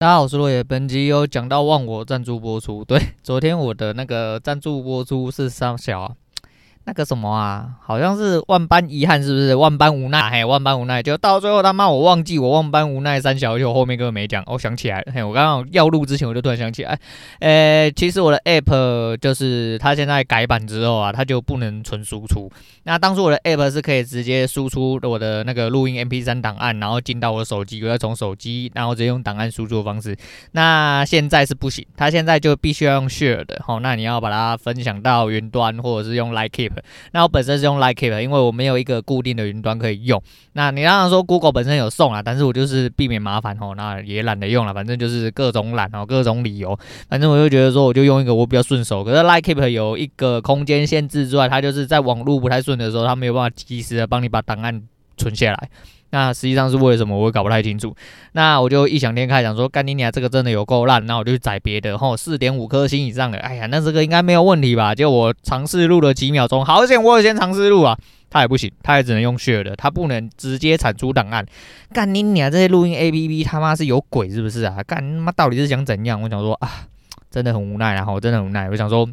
大家好，我是落叶。本集有讲到忘我赞助播出，对，昨天我的那个赞助播出是三小啊。那个什么啊，好像是万般遗憾，是不是？万般无奈，嘿，万般无奈，就到最后他妈我忘记我万般无奈三小，就后面根本没讲。我想起来了，嘿，我刚刚要录之前我就突然想起来，诶，其实我的 app 就是它现在改版之后啊，它就不能纯输出。那当初我的 app 是可以直接输出我的那个录音 MP3 档案，然后进到我的手机，我要从手机，然后直接用档案输出的方式。那现在是不行，它现在就必须要用 share 的，吼，那你要把它分享到云端，或者是用 like keep 那我本身是用 LikeKeep，因为我没有一个固定的云端可以用。那你刚刚说 Google 本身有送啊，但是我就是避免麻烦哦，那也懒得用了，反正就是各种懒哦，各种理由。反正我就觉得说，我就用一个我比较顺手。可是 LikeKeep 有一个空间限制之外，它就是在网络不太顺的时候，它没有办法及时的帮你把档案存下来。那实际上是为什么，我也搞不太清楚。那我就异想天开，想说干你娘，这个真的有够烂，那我就去载别的，吼，四点五颗星以上的，哎呀，那这个应该没有问题吧？就我尝试录了几秒钟，好险我有先尝试录啊，它也不行，它也只能用 share 的，它不能直接产出档案。干你娘，这些录音 APP 他妈是有鬼是不是啊？干他妈到底是想怎样？我想说啊，真的很无奈，然后我真的很无奈，我想说。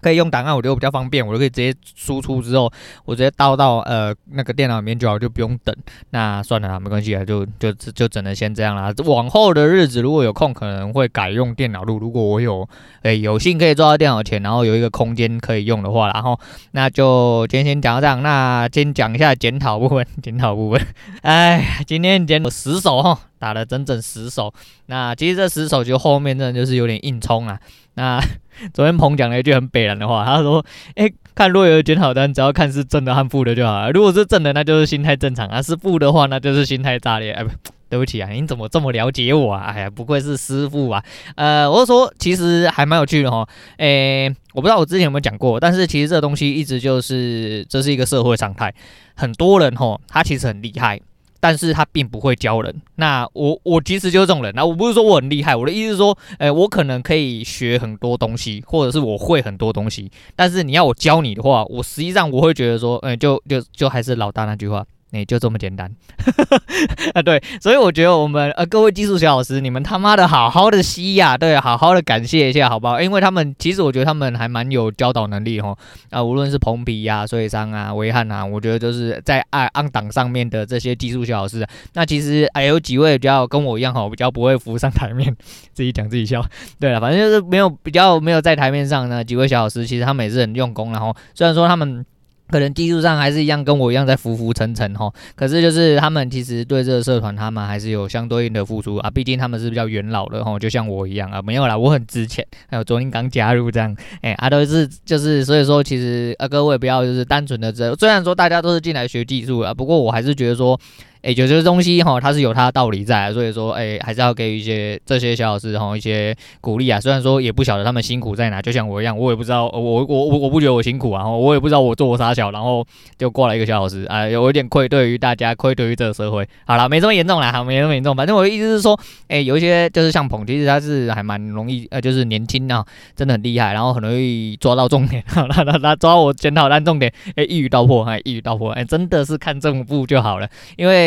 可以用档案，我觉得比较方便，我就可以直接输出之后，我直接倒到呃那个电脑里面就好，就不用等。那算了啦，没关系啊，就就就只能先这样啦。往后的日子如果有空，可能会改用电脑录。如果我有诶、有幸可以坐到电脑前，然后有一个空间可以用的话，然后那就今天先讲到这样。那先讲一下检讨部分，检讨部分。哎，今天检讨十手哈，打了整整十手。那其实这十手就后面真的就是有点硬冲啊。那 昨天鹏讲了一句很北烂的话，他说：“哎、欸，看若有检讨单，只要看是正的和负的就好了。如果是正的，那就是心态正常；啊，是负的话，那就是心态炸裂。”哎，不，对不起啊，你怎么这么了解我啊？哎呀，不愧是师傅啊。呃，我说其实还蛮有趣的哈。哎、欸，我不知道我之前有没有讲过，但是其实这东西一直就是这是一个社会常态，很多人哈，他其实很厉害。但是他并不会教人。那我我其实就是这种人。那我不是说我很厉害，我的意思是说，诶，我可能可以学很多东西，或者是我会很多东西。但是你要我教你的话，我实际上我会觉得说，诶，就就就还是老大那句话。哎，就这么简单 啊！对，所以我觉得我们呃各位技术小老师，你们他妈的好好的吸呀，对，好好的感谢一下，好不好？因为他们其实我觉得他们还蛮有教导能力哈啊，无论是彭皮呀、啊、穗商啊、威汉啊，我觉得就是在按按档上面的这些技术小老师，那其实还有几位比较跟我一样哈，比较不会浮上台面，自己讲自己笑。对了，反正就是没有比较没有在台面上呢几位小老师，其实他们也是很用功，然后虽然说他们。可能技术上还是一样，跟我一样在浮浮沉沉哈。可是就是他们其实对这个社团，他们还是有相对应的付出啊。毕竟他们是比较元老的哈，就像我一样啊。没有啦，我很值钱。还有昨天刚加入这样，哎、欸，啊都是就是所以说，其实啊各位不要就是单纯的这，虽然说大家都是进来学技术啊，不过我还是觉得说。哎，有些东西哈，它是有它的道理在，所以说，哎，还是要给予一些这些小老师哈一些鼓励啊。虽然说也不晓得他们辛苦在哪，就像我一样，我也不知道，我我我我不觉得我辛苦啊，我也不知道我做我啥小，然后就过来一个小老师啊，有一点愧对于大家，愧对于这个社会。好了，没这么严重啦，好，没这么严重。反正我的意思是说，哎，有一些就是像捧，其实他是还蛮容易，呃，就是年轻啊，真的很厉害，然后很容易抓到重点，好，他他他抓我检讨单重点，哎，一语道破，哎，一语道破，哎，真的是看正步就好了，因为。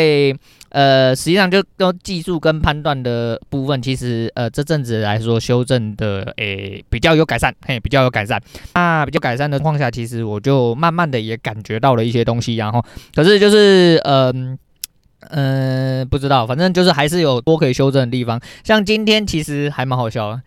呃，实际上就跟技术跟判断的部分，其实呃这阵子来说修正的诶、比较有改善，嘿，比较有改善。那比较改善的况下，其实我就慢慢的也感觉到了一些东西，然后可是就是嗯嗯、不知道，反正就是还是有多可以修正的地方。像今天其实还蛮好笑的，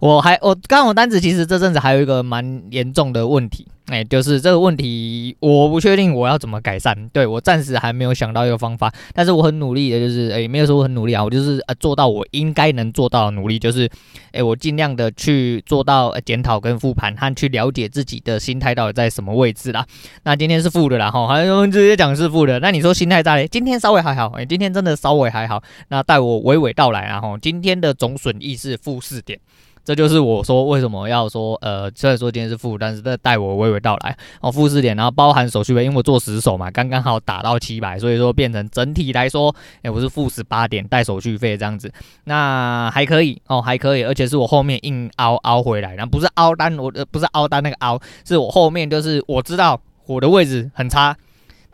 我还我刚我单子其实这阵子还有一个蛮严重的问题。哎，就是这个问题，我不确定我要怎么改善。对，我暂时还没有想到一个方法，但是我很努力的，就是哎，没有说我很努力啊，我就是呃做到我应该能做到的努力，就是哎，我尽量的去做到检讨跟复盘，和去了解自己的心态到底在什么位置啦。那今天是负的啦，哈，还有直接讲是负的。那你说心态在嘞？今天稍微还好，哎，今天真的稍微还好。那待我娓娓道来，然后今天的总损益是负四点。这就是我说为什么要说，呃，虽然说今天是负，但是这带我娓娓道来哦，负四点，然后包含手续费，因为我做十手嘛，刚刚好打到七百，所以说变成整体来说，哎，我是负十八点带手续费这样子，那还可以哦，还可以，而且是我后面硬凹凹回来，然后不是凹单，我不是凹单那个凹，是我后面就是我知道我的位置很差。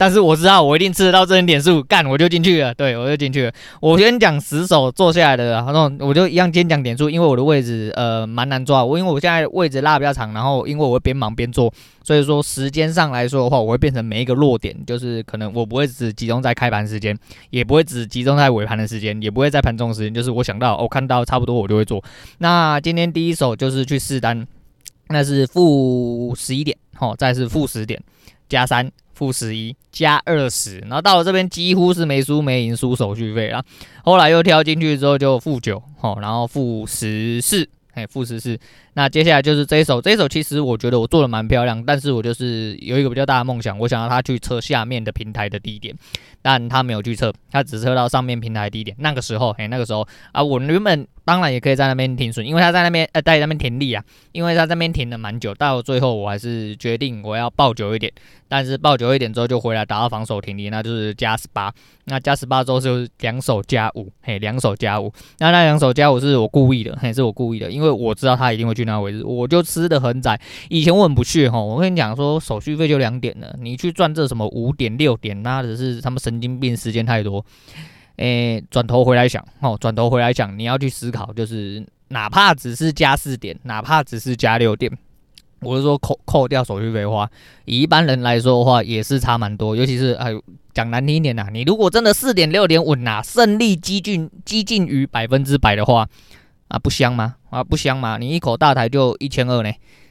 但是我知道我一定吃得到这点点数，干我就进去了，对我就进去了。我先讲十手坐下来的，然后我就一样先讲点数，因为我的位置呃蛮难抓，我因为我现在位置拉比较长，然后因为我会边忙边做，所以说时间上来说的话，我会变成每一个落点，就是可能我不会只集中在开盘时间，也不会只集中在尾盘的时间，也不会在盘中时间，就是我想到我、看到差不多我就会做。那今天第一手就是去试单，那是负十一点，好，再是负十点加三。负十一加二十，然后到了这边几乎是没输没赢，输手续费啊。后来又跳进去之后就负九，好，然后负十四，哎，负十四。那接下来就是这一手，这一手其实我觉得我做的蛮漂亮，但是我就是有一个比较大的梦想，我想要他去测下面的平台的低点，但他没有去测，他只测到上面平台低点。那个时候，哎，那个时候啊，我原本。当然也可以在那边停损，因为他在那边呃在那边停利啊，因为他在那边停了蛮久，到最后我还是决定我要抱久一点，但是抱久一点之后就回来打到防守停利，那就是加十八，那加十八之后就是两手加五，嘿，两手加五，那那两手加五是我故意的，嘿，是我故意的，因为我知道他一定会去去那位置，我就吃得很窄。以前我很不屑哈，我跟你讲说手续费就两点了，你去赚这什么五点六点，那只是他们神经病，时间太多。诶，转头回来想，哦，转头回来想，你要去思考，就是哪怕只是加四点，哪怕只是加六点，我是说扣扣掉手续费的话，以一般人来说的话，也是差蛮多。尤其是哎，讲难听一点呐，你如果真的四点六点稳呐，胜利接近接近于百分之百的话，啊，不香吗？啊，不香吗？你一口大台就一千二呢。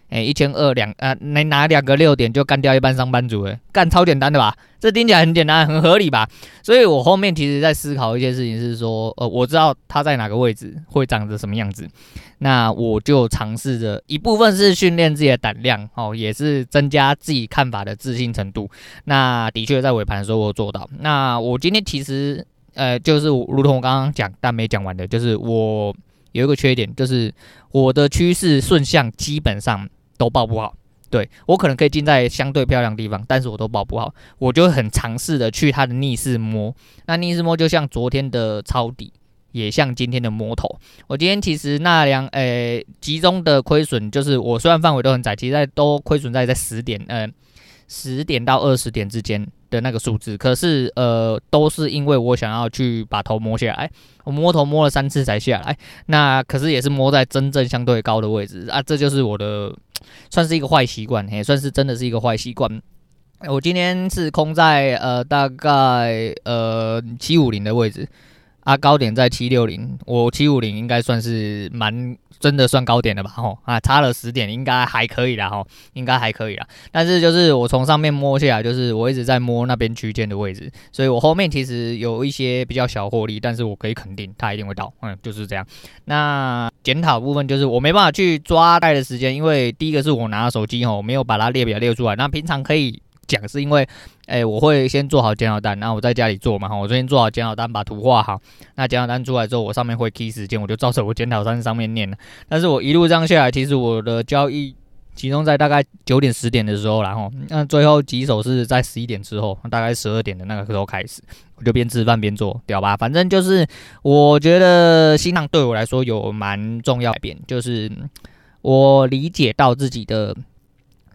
哎，一千二两啊，能拿两个六点就干掉一般上班族，诶，干超简单的吧？这听起来很简单，很合理吧？所以我后面其实在思考一件事情，是说，呃，我知道他在哪个位置会长着什么样子，那我就尝试着一部分是训练自己的胆量，哦，也是增加自己看法的自信程度。那的确在尾盘的时候我做到。那我今天其实，呃，就是如同我刚刚讲但没讲完的，就是我有一个缺点，就是我的趋势顺向基本上。都报不好，对，我可能可以进在相对漂亮的地方，但是我都报不好，我就很尝试的去它的逆势摸，那逆势摸就像昨天的抄底，也像今天的摸头。我今天其实那两诶、欸、集中的亏损，就是我虽然范围都很窄，其实在都亏损在在十点，呃，十点到二十点之间的那个数字，可是呃都是因为我想要去把头摸下来，我摸头摸了三次才下来，那可是也是摸在真正相对高的位置啊，这就是我的。算是一个坏习惯，也，算是真的是一个坏习惯。我今天是空在呃大概呃七五零的位置，啊高点在七六零，我七五零应该算是蛮。真的算高点的吧？吼啊，差了十点，应该还可以啦，吼，应该还可以啦。但是就是我从上面摸下来，就是我一直在摸那边区间的位置，所以我后面其实有一些比较小获利，但是我可以肯定它一定会到，嗯，就是这样。那检讨部分就是我没办法去抓带的时间，因为第一个是我拿手机吼，没有把它列表列出来。那平常可以。讲是因为，哎、我会先做好检讨单，然后我在家里做嘛，哈，我先做好检讨单，把图画好。那检讨单出来之后，我上面会 key 时间，我就照着我检讨单上面念了。但是我一路这样下来，其实我的交易集中在大概九点十点的时候，然后那最后几手是在十一点之后，大概十二点的那个时候开始，我就边吃饭边做，屌吧？反正就是我觉得新浪对我来说有蛮重要改变，就是我理解到自己的。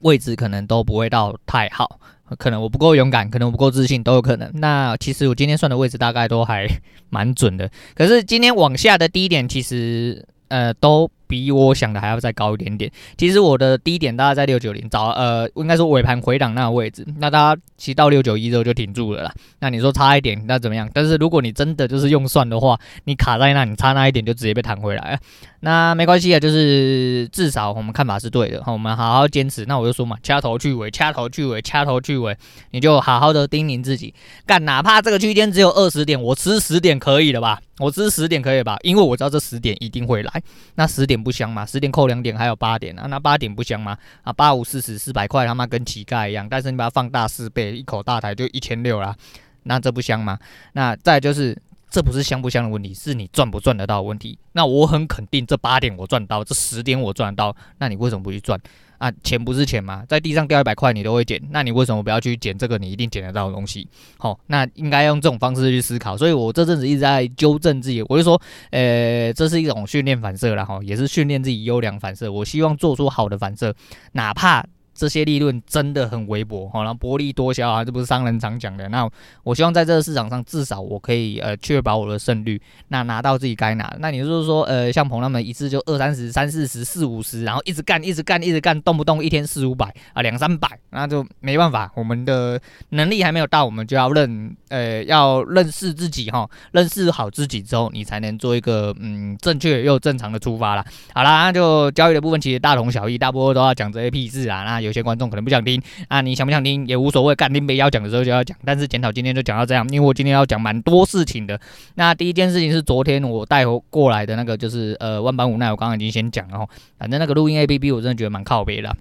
位置可能都不会到太好，可能我不够勇敢，可能我不够自信，都有可能。那其实我今天算的位置大概都还 蛮准的，可是今天往下的低点其实呃都。比我想的还要再高一点点。其实我的低点大概在六九零，早呃应该说尾盘回档那个位置。那大家其实到六九一之后就停住了啦。那你说差一点那怎么样？但是如果你真的就是用算的话，你卡在那，你差那一点就直接被弹回来。那没关系啊，就是至少我们看法是对的，我们好好坚持。那我就说嘛，掐头去尾，掐头去尾，掐头去尾，你就好好的叮咛自己，干哪怕这个区间只有二十点，我吃十点可以了吧？我吃十点可以吧？因为我知道这十点一定会来。那十点点不香吗？十点扣两点还有八点啊，那八点不香吗？啊，八五四十四百块他妈跟乞丐一样，但是你把它放大四倍，一口大台就一千六啦，那这不香吗？那再就是。这不是香不香的问题，是你赚不赚得到的问题。那我很肯定，这八点我赚到，这十点我赚到。那你为什么不去赚啊？钱不是钱吗？在地上掉一百块，你都会捡。那你为什么不要去捡这个你一定捡得到的东西？好，那应该用这种方式去思考。所以我这阵子一直在纠正自己，我就说，呃，这是一种训练反射了哈，也是训练自己优良反射。我希望做出好的反射，哪怕这些利润真的很微薄，好，然后薄利多销啊，这不是商人常讲的。那我希望在这个市场上，至少我可以呃确保我的胜率，那拿到自己该拿。那你就是说，呃，像彭他们一次就二三十、三四十、四五十，然后一直干、一直干、一直干，动不动一天四五百啊，两三百，那就没办法。我们的能力还没有到，我们就要认，呃，要认识自己哈，认识好自己之后，你才能做一个嗯正确又正常的出发啦。好啦，那就交易的部分其实大同小异，大部分都要讲这些屁事啊。那有些观众可能不想听啊，你想不想听也无所谓，干林北要讲的时候就要讲。但是检讨今天就讲到这样，因为我今天要讲蛮多事情的。那第一件事情是昨天我带过来的那个，就是呃万般无奈，我刚刚已经先讲了哈。反正那个录音 APP 我真的觉得蛮靠北的，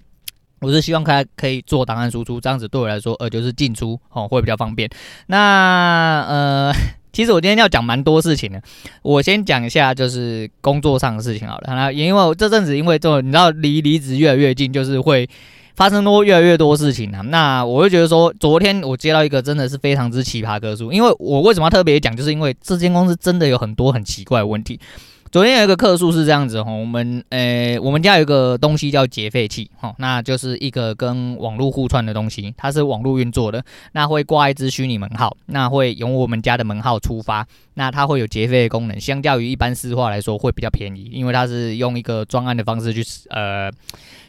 我是希望它可以做档案输出，这样子对我来说呃就是进出哦会比较方便。那呃。其实我今天要讲蛮多事情的，我先讲一下就是工作上的事情好了。那因为我这阵子因为这你知道离离职越来越近，就是会发生多越来越多事情啊。那我会觉得说，昨天我接到一个真的是非常之奇葩客诉，因为我为什么要特别讲，就是因为这间公司真的有很多很奇怪的问题。昨天有一个客诉是这样子哈，我们呃，我们家有一个东西叫结费器哈，那就是一个跟网络互串的东西，它是网络运作的，那会挂一支虚拟门号，那会由我们家的门号出发，那它会有结费的功能，相较于一般私话来说会比较便宜，因为它是用一个专案的方式去呃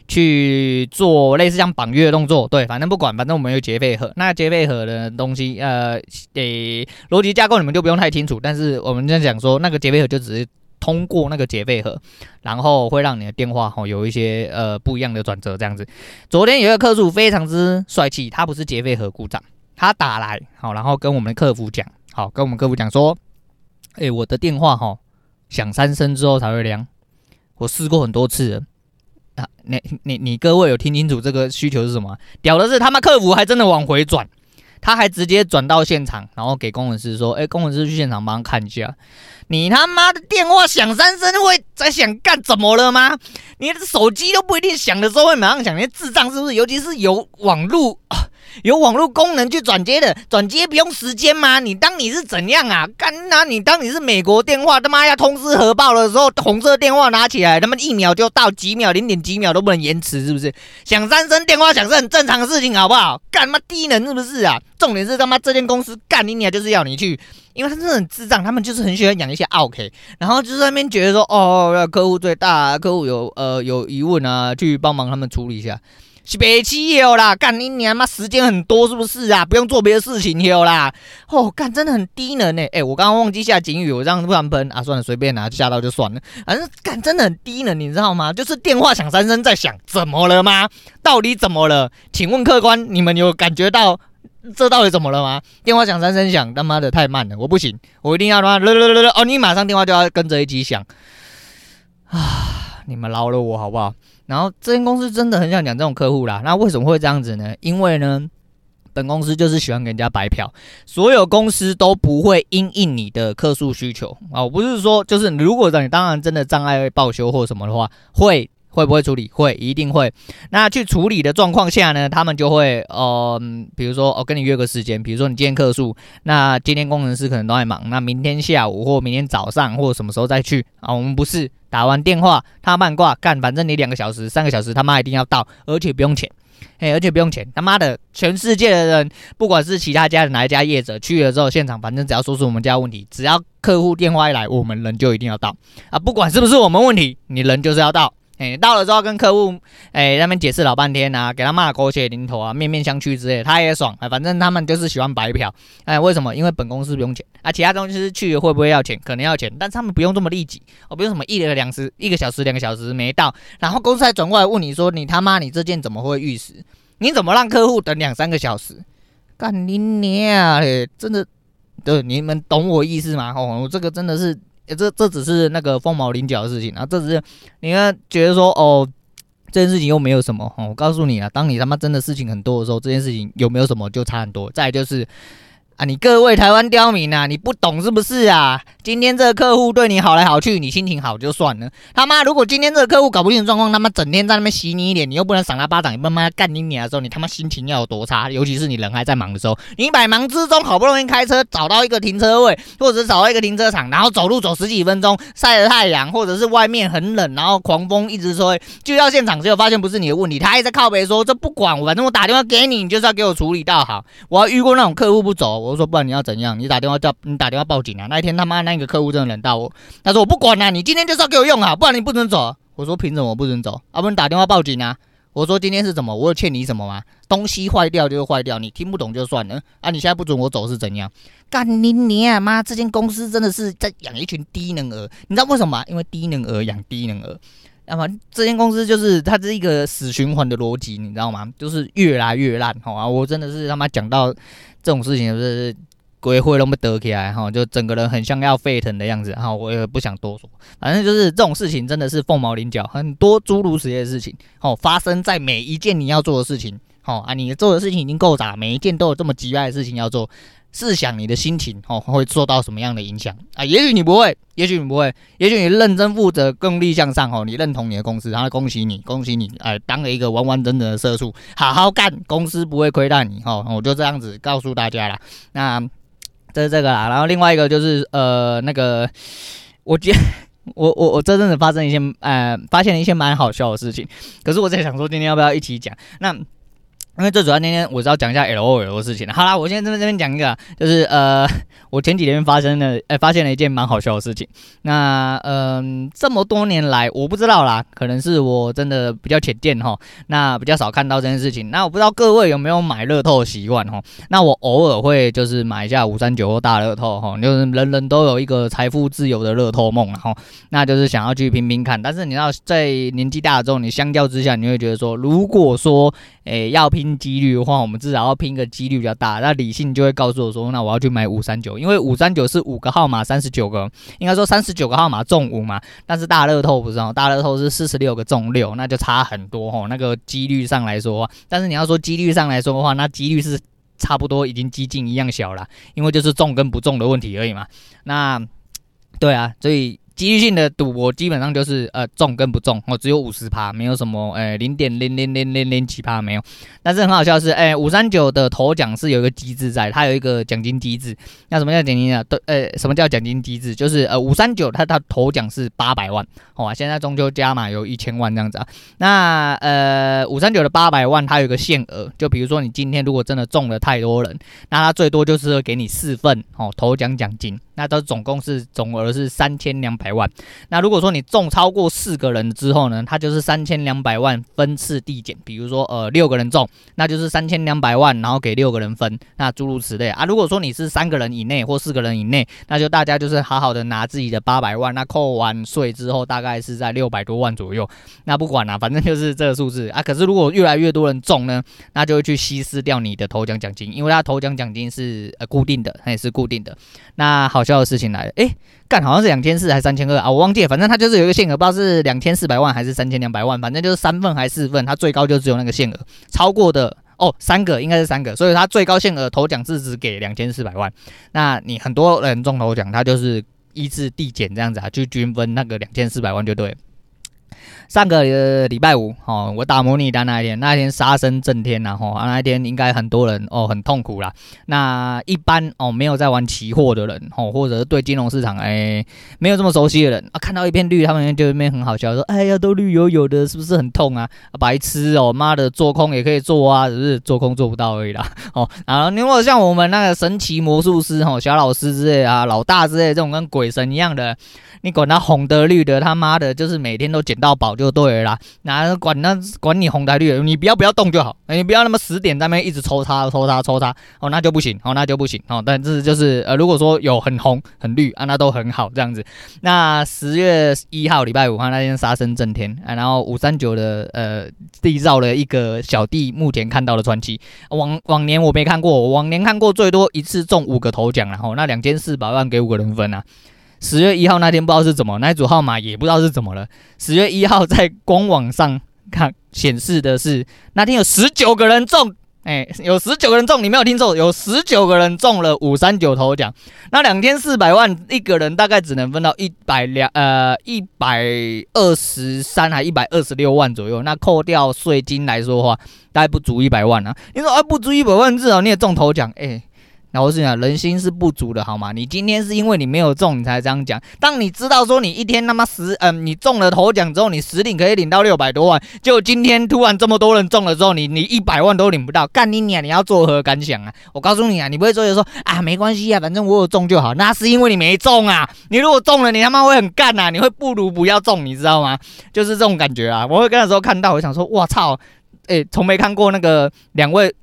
去做类似像绑约的动作，对，反正不管，反正我们有结费盒，那结费盒的东西呃，诶，逻辑架构你们就不用太清楚，但是我们在讲说那个结费盒就只是。通过那个结费盒，然后会让你的电话吼有一些呃不一样的转折，这样子。昨天有一个客户非常之帅气，他不是结费盒故障，他打来好，然后跟我们的客服讲，好，跟我们客服讲说，哎，我的电话吼响三声之后才会亮，我试过很多次了啊，你你你各位有听清楚这个需求是什么？屌的是他们客服还真的往回转。他还直接转到现场，然后给工程师说：“哎，工程师去现场帮看一下。你他妈的电话响三声会在想干什么了吗？你的手机都不一定响的时候会马上响，你智障是不是？尤其是有网络。”有网络功能去转接的，转接不用时间吗？你当你是怎样啊？干那你当你是美国电话，他妈要通知核爆的时候，红色电话拿起来，他妈一秒就到，几秒零点几秒都不能延迟，是不是？响三声电话响是很正常的事情，好不好？干嘛低能是不是啊？重点是他妈这间公司干你娘就是要你去，因为他真的很智障，他们就是很喜欢养一些奥客，然后就是在那边觉得说，哦，客户最大，客户有呃有疑问啊，去帮忙他们处理一下。是别气有啦，干你娘妈时间很多是不是啊？不用做别的事情有啦。哦，干真的很低能呢。哎、我刚刚忘记下警语，我这样突然喷啊，算了，随便拿，吓到就算了。反正干真的很低能，你知道吗？就是电话响三声在响，怎么了吗？到底怎么了？请问客官，你们有感觉到这到底怎么了吗？电话响三声响，他妈的太慢了，我不行，我一定要他妈了了了了哦，你马上电话就要跟着一起响啊！你们饶了我好不好？然后这间公司真的很想讲这种客户啦，那为什么会这样子呢？因为呢，本公司就是喜欢给人家白嫖，所有公司都不会因应你的客诉需求啊。我不是说就是如果让你当然真的障碍报修或什么的话，会会不会处理？会，一定会。那去处理的状况下呢，他们就会呃，比如说我、跟你约个时间，比如说你今天客诉，那今天工程师可能都在忙，那明天下午或明天早上或什么时候再去啊？我们不是。打完电话，他慢挂干，反正你两个小时、三个小时，他妈一定要到，而且不用钱，哎，而且不用钱，他妈的，全世界的人，不管是其他家的哪一家业者去了之后，现场反正只要说出我们家问题，只要客户电话一来，我们人就一定要到啊，不管是不是我们问题，你人就是要到。哎，到了之后跟客户哎那边解释老半天啊，给他骂狗血淋头啊，面面相觑之类，他也爽哎，反正他们就是喜欢白嫖哎，为什么？因为本公司不用钱啊，其他东西去会不会要钱？可能要钱，但是他们不用这么利己哦，不用什么一两个两时一个小时两个小时没到，然后公司还转过来问你说，你他妈你这件怎么会逾时？你怎么让客户等两三个小时？干你娘嘞！真的，对，你们懂我意思吗？哦，我这个真的是。这这只是那个凤毛麟角的事情啊，这只是你看觉得说哦，这件事情又没有什么哦。我告诉你啊，当你他妈真的事情很多的时候，这件事情有没有什么就差很多。再就是啊，你各位台湾刁民啊，你不懂是不是啊？今天这个客户对你好来好去，你心情好就算了。他妈，如果今天这个客户搞不定的状况，他妈整天在那边洗你脸，你又不能赏他巴掌，你慢慢干你脸的时候，你他妈心情要有多差？尤其是你人还在忙的时候，你百忙之中好不容易开车找到一个停车位，或者是找到一个停车场，然后走路走十几分钟，晒着太阳，或者是外面很冷，然后狂风一直吹，就到现场结果发现不是你的问题，他还在靠北说这不管我，反正我打电话给你，你就是要给我处理到好。我还遇过那种客户不走，我说不然你要怎样？你打电话叫你打电话报警啊！那一天他妈那个客户真的冷到我，他说我不管了，你今天就是要给我用好，不然你不准走。我说凭什么不准走？啊，不然打电话报警啊！我说今天是怎么？我有欠你什么吗？东西坏掉就坏掉，你听不懂就算了啊！你现在不准我走是怎样？干你你啊妈！这间公司真的是在养一群低能儿，你知道为什么吗？因为低能儿养低能儿。那么这间公司就是它是一个死循环的逻辑，你知道吗？就是越来越烂。好啊，我真的是他妈讲到这种事情就是。鬼会那么得起来哈，就整个人很像要沸腾的样子哈，我也不想多说，反正就是这种事情真的是凤毛麟角，很多诸如此类的事情哦，发生在每一件你要做的事情哦啊，你做的事情已经够杂，每一件都有这么急爱的事情要做，试想你的心情哦会受到什么样的影响啊？也许你不会，也许你不会，也许你认真负责、更力向上哦，你认同你的公司，然后恭喜你，恭喜你，哎，当了一个完完整整的社畜，好好干，公司不会亏待你哦，我就这样子告诉大家了，那。这是这个啦，然后另外一个就是呃那个，我觉得 我我我这阵子发生一些呃发现了一些蛮好笑的事情，可是我在想说今天要不要一起讲那。因为最主要那天我是要讲一下 LOL 的事情。好啦，我现在这边这边讲一个，就是呃，我前几天发生的，呃，发现了一件蛮好笑的事情。那嗯、这么多年来，我不知道啦，可能是我真的比较浅见哈，那比较少看到这件事情。那我不知道各位有没有买乐透的习惯哈？那我偶尔会就是买一下五三九或大乐透哈，就是人人都有一个财富自由的乐透梦哈，那就是想要去拼拼看。但是你知道，在年纪大了之后，你相较之下，你会觉得说，如果说诶要拼。几率的话，我们至少要拼个几率比较大。那理性就会告诉我说，那我要去买五三九，因为五三九是五个号码，三十九个，应该说三十九个号码中五嘛。但是大乐透不是哦，大乐透是四十六个中六，那就差很多哦。那个几率上来说，但是你要说几率上来说的话，那几率是差不多已经几近一样小了，因为就是中跟不中的问题而已嘛。那对啊，所以。几率性的赌博基本上就是呃中跟不中哦，只有五十趴，没有什么呃零点零零零零零几趴没有。但是很好笑是，哎五三九的头奖是有一个机制在，它有一个奖金机制。那什么叫奖金啊？对，呃什么叫奖金机制？就是呃五三九它它头奖是八百万，好啊，现在中秋加码有一千万这样子啊。那呃五三九的八百万它有一个限额，就比如说你今天如果真的中了太多人，那它最多就是给你四份哦头奖奖金。那都总共是总额是三千两百万。那如果说你中超过四个人之后呢，它就是三千两百万分次递减。比如说呃六个人中，那就是三千两百万，然后给六个人分。那诸如此类啊。如果说你是三个人以内或四个人以内，那就大家就是好好的拿自己的八百万。那扣完税之后，大概是在六百多万左右。那不管了，反正就是这个数字啊。可是如果越来越多人中呢，那就会去稀释掉你的头奖奖金，因为它头奖奖金是呃固定的，它也是固定的。那好。笑的事情来了，诶，干好像是两千四还是三千二啊？我忘记了，反正它就是有一个限额，不知道是两千四百万还是三千两百万，反正就是三份还是四份，它最高就只有那个限额，超过的哦，三个应该是三个，所以它最高限额头奖是只给两千四百万。那你很多人中头奖，他就是依次递减这样子啊，就均分那个两千四百万就对了。上个礼拜五，哦，我打模拟单那一天，那一天杀声震天呐，吼，那一天应该很多人哦很痛苦啦。那一般哦没有在玩期货的人，哦，或者是对金融市场哎没有这么熟悉的人啊，看到一片绿，他们就那边很好笑，说哎呀都绿油油的，是不是很痛啊？白痴哦，妈的做空也可以做啊，只是做空做不到而已啦。哦，然后如果像我们那个神奇魔术师，吼，小老师之类啊，老大之类这种跟鬼神一样的。你管他红的绿的，他妈的，就是每天都捡到宝就对了啦。哪管那管你红的绿，你不要不要动就好。你不要那么死点在那边一直抽插抽插抽插，哦，那就不行，哦，那就不行，哦。但是就是呃，如果说有很红很绿啊，那都很好这样子。那十月一号礼拜五，哈，那天杀声震天啊，然后五三九的呃缔造了一个小弟目前看到的传奇。往往年我没看过，往年看过最多一次中五个头奖，然后那两千四百万给五个人分啊。十月一号那天不知道是怎么，那一组号码也不知道是怎么了。十月一号在官网上看显示的是那天有十九个人中，哎，有十九个人中，你没有听错，有十九个人中了五三九头奖。那两千四百万一个人大概只能分到一百两呃一百二十三还一百二十六万左右。那扣掉税金来说的话，大概不足一百万啊。你说啊，不足一百万，至少你也中头奖，哎。那我是讲，人心是不足的，好吗？你今天是因为你没有中，你才这样讲。当你知道说你一天他妈十，嗯、你中了头奖之后，你实领可以领到六百多万，就今天突然这么多人中了之后，你你一百万都领不到，干你娘！你要作何感想啊？我告诉你啊，你不会说就说啊，没关系啊，反正我有中就好。那是因为你没中啊。你如果中了，你他妈会很干啊，你会不如不要中，你知道吗？就是这种感觉啊。我会跟那时候看到，我想说，哇操，哎，从没看过那个两位。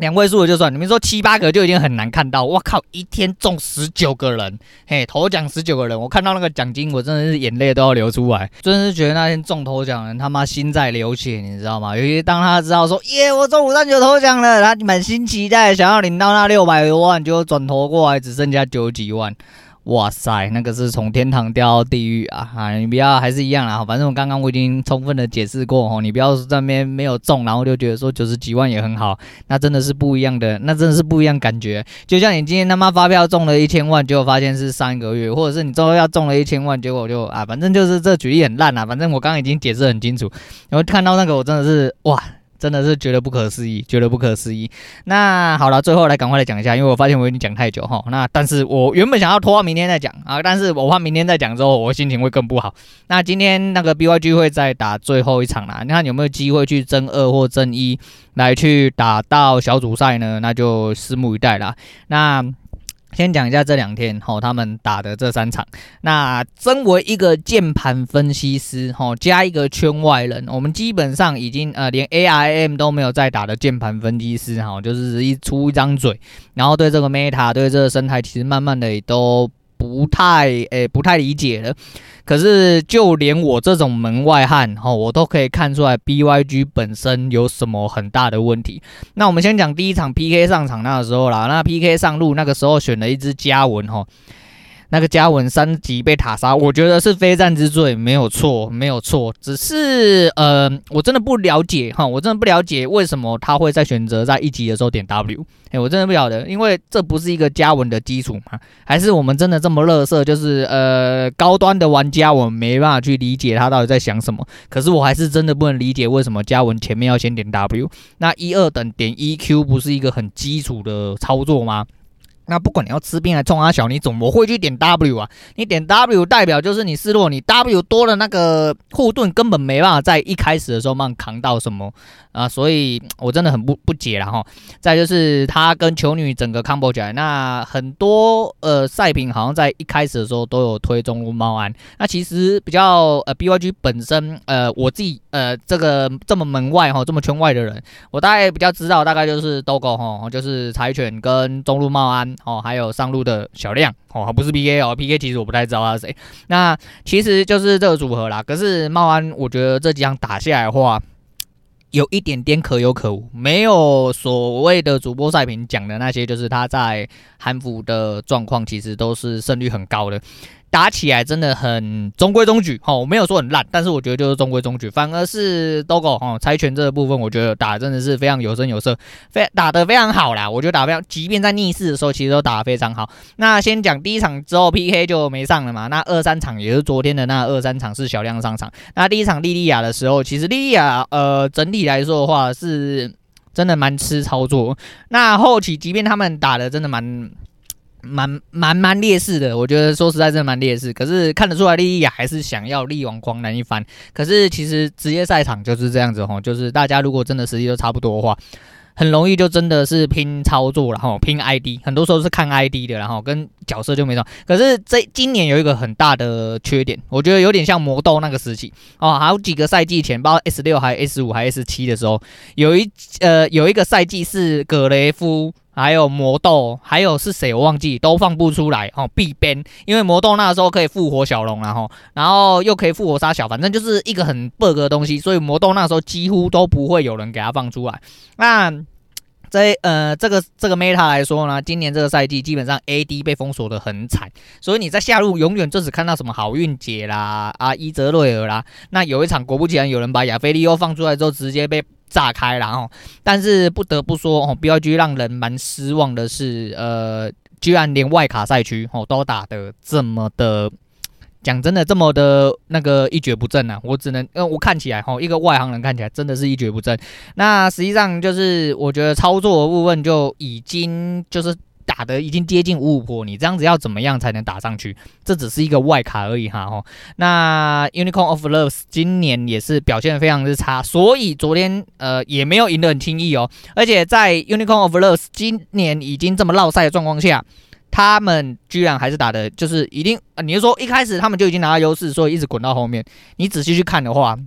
两位数的就算，你们说七八个就已经很难看到。我靠，一天中十九个人，嘿，头奖十九个人，我看到那个奖金，我真的是眼泪都要流出来。真的是觉得那天中头奖人他妈心在流血，你知道吗？尤其当他知道说耶，我中五三九头奖了，他满心期待想要领到那六百多万，就转头过来只剩下九几万。哇塞，那个是从天堂掉到地狱啊！啊，你不要还是一样啦，反正我刚刚我已经充分的解释过哦，你不要在那边没有中，然后就觉得说九十几万也很好，那真的是不一样的，那真的是不一样感觉。就像你今天他妈发票中了一千万，结果发现是上一个月，或者是你最后要中了一千万，结果就啊，反正就是这举例很烂啊，反正我刚刚已经解释很清楚，然后看到那个我真的是哇。真的是觉得不可思议，觉得不可思议。那好了，最后来赶快来讲一下，因为我发现我已经讲太久哈。那但是我原本想要拖到明天再讲啊，但是我怕明天再讲之后，我心情会更不好。那今天那个 BYG 会再打最后一场啦，你看有没有机会去争二或争一来去打到小组赛呢？那就拭目以待啦。那。先讲一下这两天吼，他们打的这三场。那身为一个键盘分析师吼，加一个圈外人，我们基本上已经呃连 A I M 都没有在打的键盘分析师哈，就是一出一张嘴，然后对这个 Meta 对这个生态，其实慢慢的也都。不太诶、不太理解了。可是就连我这种门外汉哈，我都可以看出来 BYG 本身有什么很大的问题。那我们先讲第一场 PK 上场那个时候啦，那 PK 上路那个时候选了一只嘉文哈。那个嘉文三级被塔杀，我觉得是非战之罪，没有错，没有错。只是呃，我真的不了解哈，我真的不了解为什么他会在选择在一级的时候点 W。哎，我真的不晓得，因为这不是一个嘉文的基础吗？还是我们真的这么垃圾？就是呃，高端的玩家我们没办法去理解他到底在想什么。可是我还是真的不能理解为什么嘉文前面要先点 W。那一二等点 EQ 不是一个很基础的操作吗？那不管你要吃兵还冲阿小，你怎么会去点 W 啊？你点 W 代表就是你示弱，你 W 多了那个护盾根本没办法在一开始的时候慢扛到什么啊，所以我真的很不不解了哈。再就是他跟球女整个 combo 起来，那很多呃赛品好像在一开始的时候都有推中路猫安，那其实比较呃 BYG 本身呃我自己呃这个这么门外哈这么圈外的人，我大概比较知道大概就是 Dogo 哈，就是柴犬跟中路猫安。哦，还有上路的小亮哦，不是 PK 哦，PK 其实我不太知道他是谁。那其实就是这个组合啦。可是茂安，我觉得这几场打下来的话，有一点点可有可无，没有所谓的主播赛评讲的那些，就是他在韩服的状况，其实都是胜率很高的。打起来真的很中规中矩，哈，我没有说很烂，但是我觉得就是中规中矩，反而是 Dogo 哈猜拳这个部分，我觉得打的真的是非常有声有色，非打得非常好啦，我觉得打得非常，即便在逆势的时候，其实都打得非常好。那先讲第一场之后 PK 就没上了嘛，那二三场也是昨天的那二三场是小亮上场。那第一场莉莉亚的时候，其实莉莉亚呃整体来说的话是真的蛮吃操作，那后期即便他们打的真的蛮。蛮蛮蛮劣势的，我觉得说实在真的蛮劣势。可是看得出来，莉莉亚还是想要力挽狂澜一番。可是其实职业赛场就是这样子吼，就是大家如果真的实力都差不多的话，很容易就真的是拼操作，然后拼 ID，很多时候是看 ID 的，然后跟角色就没什么。可是这今年有一个很大的缺点，我觉得有点像魔豆那个时期哦，好几个赛季前，包括 S 六还 S 五还 S 七的时候，有一呃有一个赛季是格雷夫。还有魔豆，还有是谁我忘记，都放不出来哦。必编，因为魔豆那时候可以复活小龙，然后然后又可以复活杀小，反正就是一个很 bug 的东西，所以魔豆那时候几乎都不会有人给他放出来。那这呃这个这个 meta 来说呢，今年这个赛季基本上 AD 被封锁的很惨，所以你在下路永远就只看到什么好运姐啦啊伊泽瑞尔啦。那有一场果不其然，有人把亚菲利欧放出来之后，直接被。炸开，然后，但是不得不说哦，BYG 让人蛮失望的是，呃，居然连外卡赛区哦都打得这么的，讲真的这么的那个一蹶不振啊！我只能，呃，我看起来哦，一个外行人看起来真的是一蹶不振。那实际上就是我觉得操作的部分就已经就是。打的已经接近五五坡，你这样子要怎么样才能打上去？这只是一个外卡而已哈吼。那 Unicorn of Loves 今年也是表现的非常之差，所以昨天呃也没有赢得很轻易哦。而且在 Unicorn of Loves 今年已经这么落赛的状况下，他们居然还是打的，就是一定，呃、你是说一开始他们就已经拿到优势，所以一直滚到后面。你仔细去看的话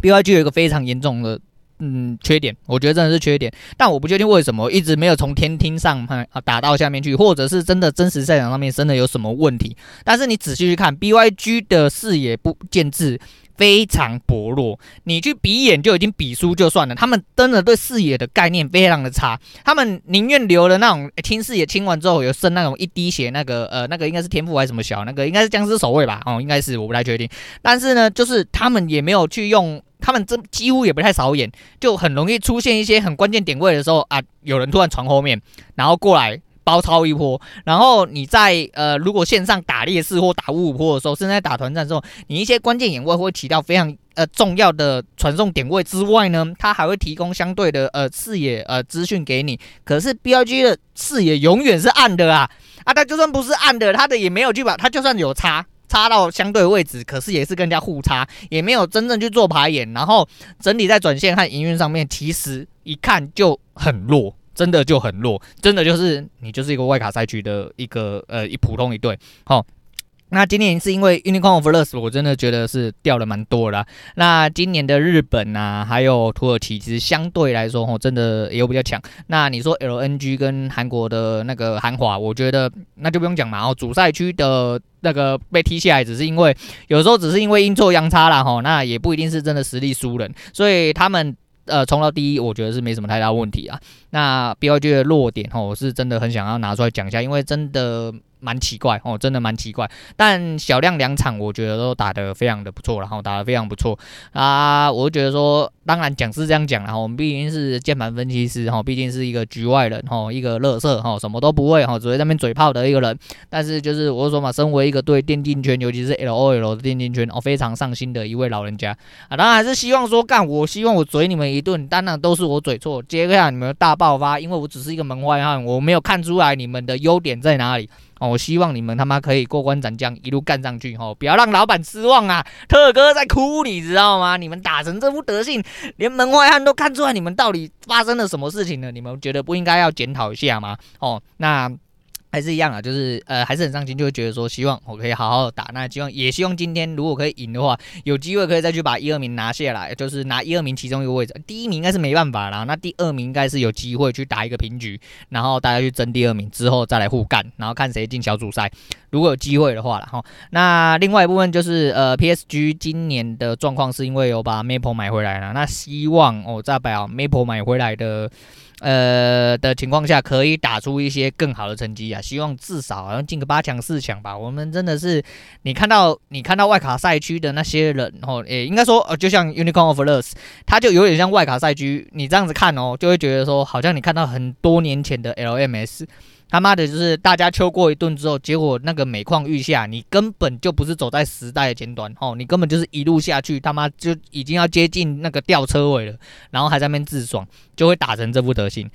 ，BYG 有一个非常严重的。嗯，缺点，我觉得真的是缺点，但我不确定为什么一直没有从天梯上啊打到下面去，或者是真的真实赛场上面真的有什么问题。但是你仔细去看，BYG 的视野不见智，非常薄弱。你去比眼就已经比输就算了，他们真的对视野的概念非常的差。他们宁愿留了那种听视野清完之后有剩那种一滴血，那个呃那个应该是天赋还是什么小，那个应该是僵尸守卫吧？哦，应该是我不太确定。但是呢，就是他们也没有去用。他们这几乎也不太扫眼，就很容易出现一些很关键点位的时候啊，有人突然传后面，然后过来包抄一波。然后你在呃，如果线上打劣势或打五五坡的时候，甚至在打团战的时候，你一些关键眼位会起到非常呃重要的传送点位之外呢，它还会提供相对的呃视野呃资讯给你。可是 B L G 的视野永远是暗的啊啊，它就算不是暗的，它的也没有去把它就算有差。插到相对位置，可是也是更加互插，也没有真正去做排演，然后整体在转线和营运上面，其实一看就很弱，真的就很弱，真的就是你就是一个外卡赛区的一个呃一普通一队，好。那今年是因为 Unicorn of Loves，我真的觉得是掉了蛮多的。那今年的日本、啊，还有土耳其，其实相对来说，吼，真的也有比较强。那你说 LNG 跟韩国的那个韩华，我觉得那就不用讲嘛。哦，主赛区的那个被踢下来，只是因为有时候只是因为阴错阳差啦，吼，那也不一定是真的实力输人。所以他们呃冲到第一，我觉得是没什么太大问题啊。那 BYG 的弱点，吼，我是真的很想要拿出来讲一下，因为真的。蛮奇怪哦，真的蛮奇怪。但小亮两场我觉得都打得非常的不错，然后打得非常不错啊。我觉得说，当然讲是这样讲，然后我们毕竟是键盘分析师哈，毕竟是一个局外人哈，一个乐色哈，什么都不会哈，只会在那边嘴炮的一个人。但是就是我说嘛，身为一个对电竞圈，尤其是 LOL 的电竞圈哦非常上心的一位老人家啊，当然还是希望说干，我希望我嘴你们一顿，当然都是我嘴错，接下来你们大爆发，因为我只是一个门外汉，我没有看出来你们的优点在哪里。哦，我希望你们他妈可以过关斩将，一路干上去，哦，不要让老板失望啊！特哥在哭，你知道吗？你们打成这副德性，连门外汉都看出来你们到底发生了什么事情了，你们觉得不应该要检讨一下吗？哦，那。还是一样啊，就是呃还是很上心，就会觉得说希望我可以好好打，那希望也希望今天如果可以赢的话，有机会可以再去把一二名拿下来，就是拿一二名其中一个位置，第一名应该是没办法啦，那第二名应该是有机会去打一个平局，然后大家去争第二名之后再来互干，然后看谁进小组赛，如果有机会的话了哈。那另外一部分就是呃 PSG 今年的状况是因为有把 Maple 买回来了，那希望哦再把 Maple 买回来的。呃的情况下，可以打出一些更好的成绩啊！希望至少好像进个八强、四强吧。我们真的是，你看到你看到外卡赛区的那些人哦，诶，应该说呃，就像 Unicorn of Loss，他就有点像外卡赛区。你这样子看哦，就会觉得说，好像你看到很多年前的 LMS。他妈的，就是大家秋过一顿之后，结果那个每况愈下，你根本就不是走在时代的前端，哦，你根本就是一路下去，他妈就已经要接近那个吊车尾了，然后还在那边自爽，就会打成这副德行。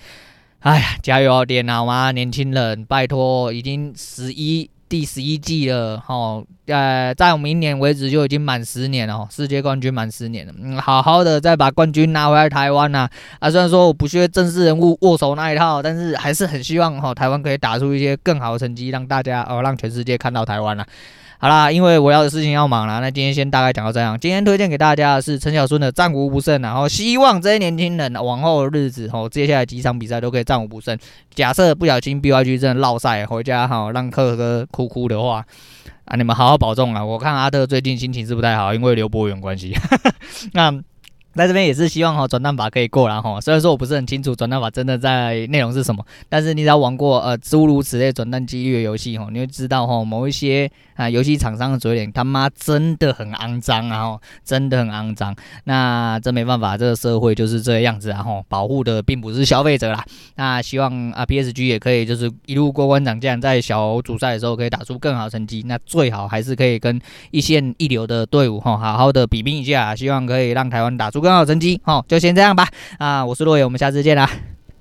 哎呀，加油，点脑吗？年轻人，拜托，已经十一。第十一季了，吼，呃，在我明年为止就已经满十年了，世界冠军满十年了，嗯，好好的再把冠军拿回来台湾呐，啊，虽然说我不屑正式人物握手那一套，但是还是很希望哈台湾可以打出一些更好的成绩，让大家哦，让全世界看到台湾了。好啦，因为我要的事情要忙了，那今天先大概讲到这样。今天推荐给大家的是陈小春的战无不胜，然后希望这些年轻人往后的日子吼，接下来几场比赛都可以战无不胜。假设不小心 BYG 真的落赛回家哈，让克哥哭哭的话，啊，你们好好保重啊！我看阿特最近心情是不太好，因为刘博远关系。那。在这边也是希望哈转蛋法可以过啦哈，虽然说我不是很清楚转蛋法真的在内容是什么，但是你只要玩过呃诸如此类转蛋几率的游戏哈，你会知道哈某一些那游戏厂商的嘴脸他妈真的很肮脏啊，真的很肮脏。那这没办法，这个社会就是这样子啊，哈，保护的并不是消费者啦。那希望啊 PSG 也可以就是一路过关斩将，在小组赛的时候可以打出更好成绩。那最好还是可以跟一线一流的队伍哈好好的比拼一下，希望可以让台湾打出。更好成绩，好，就先这样吧。啊，我是洛野，我们下次见啦。